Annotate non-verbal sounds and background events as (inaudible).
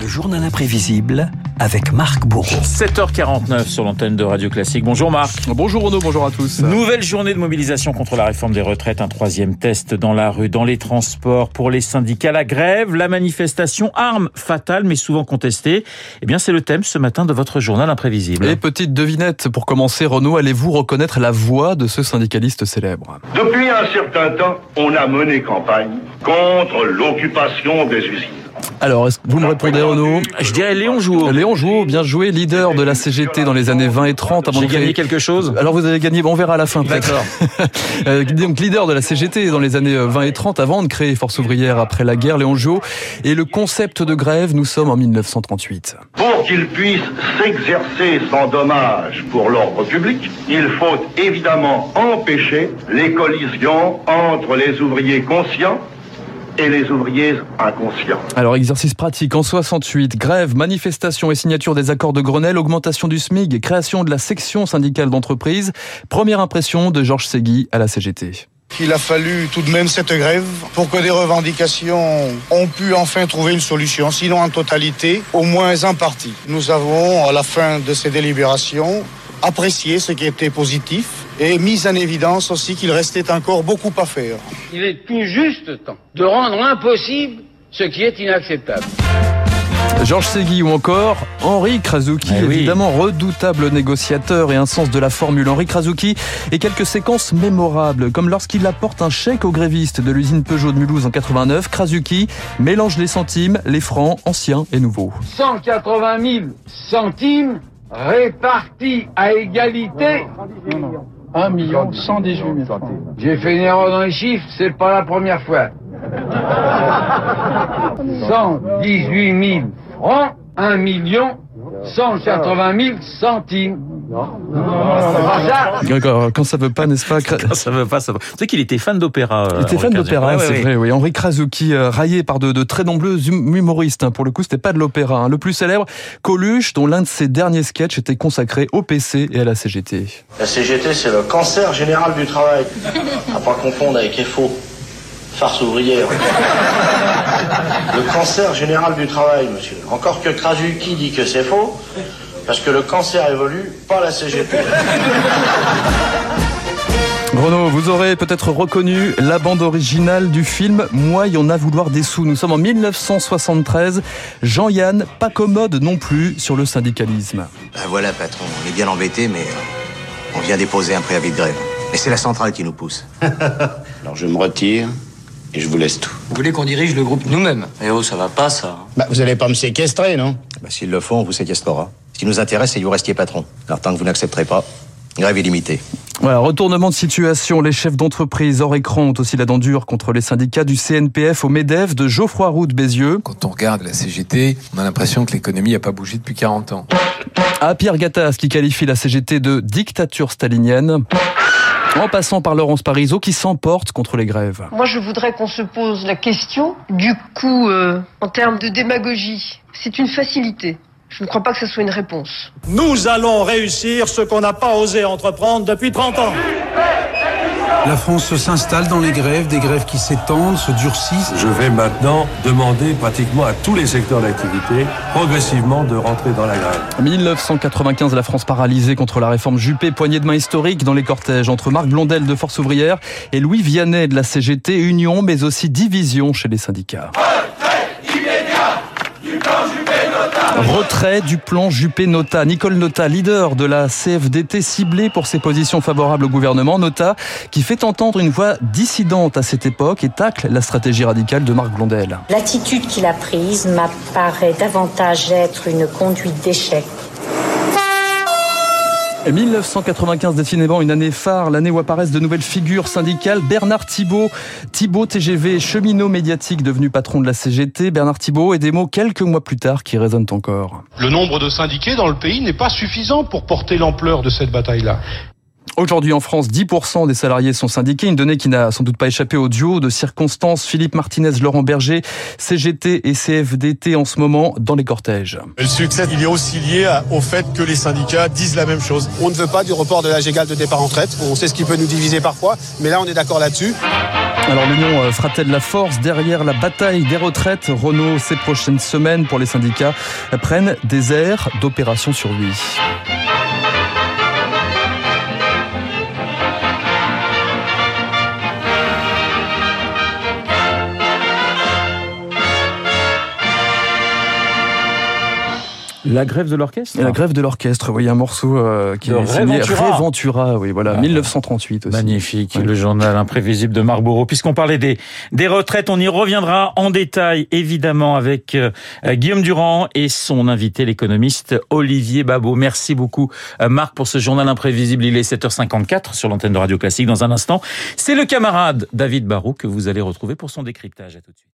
Le journal imprévisible avec Marc Bourreau. 7h49 sur l'antenne de Radio Classique. Bonjour Marc. Bonjour Renaud, bonjour à tous. Nouvelle journée de mobilisation contre la réforme des retraites, un troisième test dans la rue, dans les transports, pour les syndicats, la grève, la manifestation, arme fatale mais souvent contestée. Eh bien c'est le thème ce matin de votre journal imprévisible. Et petite devinette, pour commencer Renaud, allez-vous reconnaître la voix de ce syndicaliste célèbre? Depuis un certain temps, on a mené campagne contre l'occupation des usines. Alors, est-ce que vous me répondez Renaud Je dirais Léon Jouot. Léon Jouot, bien joué, leader de la CGT dans les années 20 et 30. Avant J'ai de créer- gagné quelque chose Alors vous avez gagné, bon, on verra à la fin peut-être. D'accord. (laughs) Euh, Donc leader de la CGT dans les années 20 et 30 avant de créer Force ouvrière après la guerre, Léon Jouot. Et le concept de grève, nous sommes en 1938. Pour qu'ils puissent s'exercer sans dommage pour l'ordre public, il faut évidemment empêcher les collisions entre les ouvriers conscients et les ouvriers inconscients. Alors exercice pratique en 68, grève, manifestation et signature des accords de Grenelle, augmentation du SMIG et création de la section syndicale d'entreprise. Première impression de Georges Segui à la CGT. Il a fallu tout de même cette grève pour que des revendications ont pu enfin trouver une solution, sinon en totalité, au moins en partie. Nous avons, à la fin de ces délibérations, apprécié ce qui était positif et mis en évidence aussi qu'il restait encore beaucoup à faire. Il est tout juste temps de rendre impossible ce qui est inacceptable. Georges Segui ou encore Henri Krasuki, Eh oui. évidemment redoutable négociateur et un sens de la formule. Henri Krasuki et quelques séquences mémorables, comme lorsqu'il apporte un chèque aux grévistes de l'usine Peugeot de Mulhouse en 89. Krasuki mélange les centimes, les francs, anciens et nouveaux. 180 000 centimes répartis à égalité. 1 million 118 000 francs. J'ai fait une erreur dans les chiffres, c'est pas la première fois. (laughs) 118 000 francs, 1 million 180 000 centimes. Pas ça D'accord, Quand ça veut pas, n'est-ce pas Kra- Ça veut pas, ça veut. Tu sais qu'il était fan d'opéra. euh, Il était Henri fan d'opéra, c'est ouais. vrai, oui. Henri Krasuki, euh, raillé par de, de très nombreux hum- humoristes. hein. Pour le coup, c'était pas de l'opéra. hein. Le plus célèbre, Coluche, dont l'un de ses derniers sketchs était consacré au PC et à la CGT. La CGT, c'est le cancer général du travail. À pas confondre avec FO, farce ouvrière. Le cancer général du travail, monsieur. Encore que Krasuki dit que c'est faux, parce que le cancer évolue, pas la CGT. Renaud, (laughs) vous aurez peut-être reconnu la bande originale du film Moi, il y en a vouloir des sous. Nous sommes en 1973. Jean-Yann, pas commode non plus sur le syndicalisme. Ben voilà, patron, on est bien embêté, mais euh, on vient déposer un préavis de grève. Et c'est la centrale qui nous pousse. (laughs) Alors je me retire et je vous laisse tout. Vous voulez qu'on dirige le groupe nous-mêmes? Eh oh, ça va pas ça. Bah, vous allez pas me séquestrer, non? Ben, S'ils le font, on vous séquestrera. Ce qui nous intéresse, c'est que vous restiez patron. Alors tant que vous n'accepterez pas, grève illimitée. Voilà, retournement de situation. Les chefs d'entreprise hors écran ont aussi la dent dure contre les syndicats du CNPF au MEDEF de Geoffroy Roux de Bézieux. Quand on regarde la CGT, on a l'impression que l'économie n'a pas bougé depuis 40 ans. À Pierre Gattaz qui qualifie la CGT de dictature stalinienne. En passant par Laurence Parisot qui s'emporte contre les grèves. Moi, je voudrais qu'on se pose la question du coup, euh, en termes de démagogie. C'est une facilité. Je ne crois pas que ce soit une réponse. Nous allons réussir ce qu'on n'a pas osé entreprendre depuis 30 ans. La France s'installe dans les grèves, des grèves qui s'étendent, se durcissent. Je vais maintenant demander pratiquement à tous les secteurs d'activité progressivement de rentrer dans la grève. 1995, la France paralysée contre la réforme Juppé, poignée de main historique dans les cortèges entre Marc Blondel de Force ouvrière et Louis Vianney de la CGT, union mais aussi division chez les syndicats. Retrait du plan Juppé-Nota. Nicole Nota, leader de la CFDT, ciblée pour ses positions favorables au gouvernement. Nota, qui fait entendre une voix dissidente à cette époque et tacle la stratégie radicale de Marc Blondel. L'attitude qu'il a prise m'apparaît davantage être une conduite d'échec. 1995, décidément une année phare, l'année où apparaissent de nouvelles figures syndicales. Bernard Thibault, Thibault TGV, cheminot médiatique devenu patron de la CGT. Bernard Thibault et des mots quelques mois plus tard qui résonnent encore. Le nombre de syndiqués dans le pays n'est pas suffisant pour porter l'ampleur de cette bataille-là. Aujourd'hui en France, 10% des salariés sont syndiqués, une donnée qui n'a sans doute pas échappé au duo de circonstances Philippe Martinez, Laurent Berger, CGT et CFDT en ce moment dans les cortèges. Le succès, il est aussi lié au fait que les syndicats disent la même chose. On ne veut pas du report de l'âge égal de départ en retraite. On sait ce qui peut nous diviser parfois, mais là on est d'accord là-dessus. Alors l'Union euh, fera-t-elle la force derrière la bataille des retraites? Renault, ces prochaines semaines pour les syndicats, prennent des airs d'opération sur lui. La grève de l'orchestre La grève de l'orchestre, oui, un morceau euh, qui de est signé Réventura. Oui, voilà, Ah. 1938 aussi. Magnifique, le journal imprévisible de Marc Bourreau. Puisqu'on parlait des, des retraites, on y reviendra en détail, évidemment, avec euh, Guillaume Durand et son invité, l'économiste Olivier Babot. Merci beaucoup, euh, Marc, pour ce journal imprévisible. Il est 7h54 sur l'antenne de Radio Classique. Dans un instant, c'est le camarade David Barou que vous allez retrouver pour son décryptage. À tout de suite.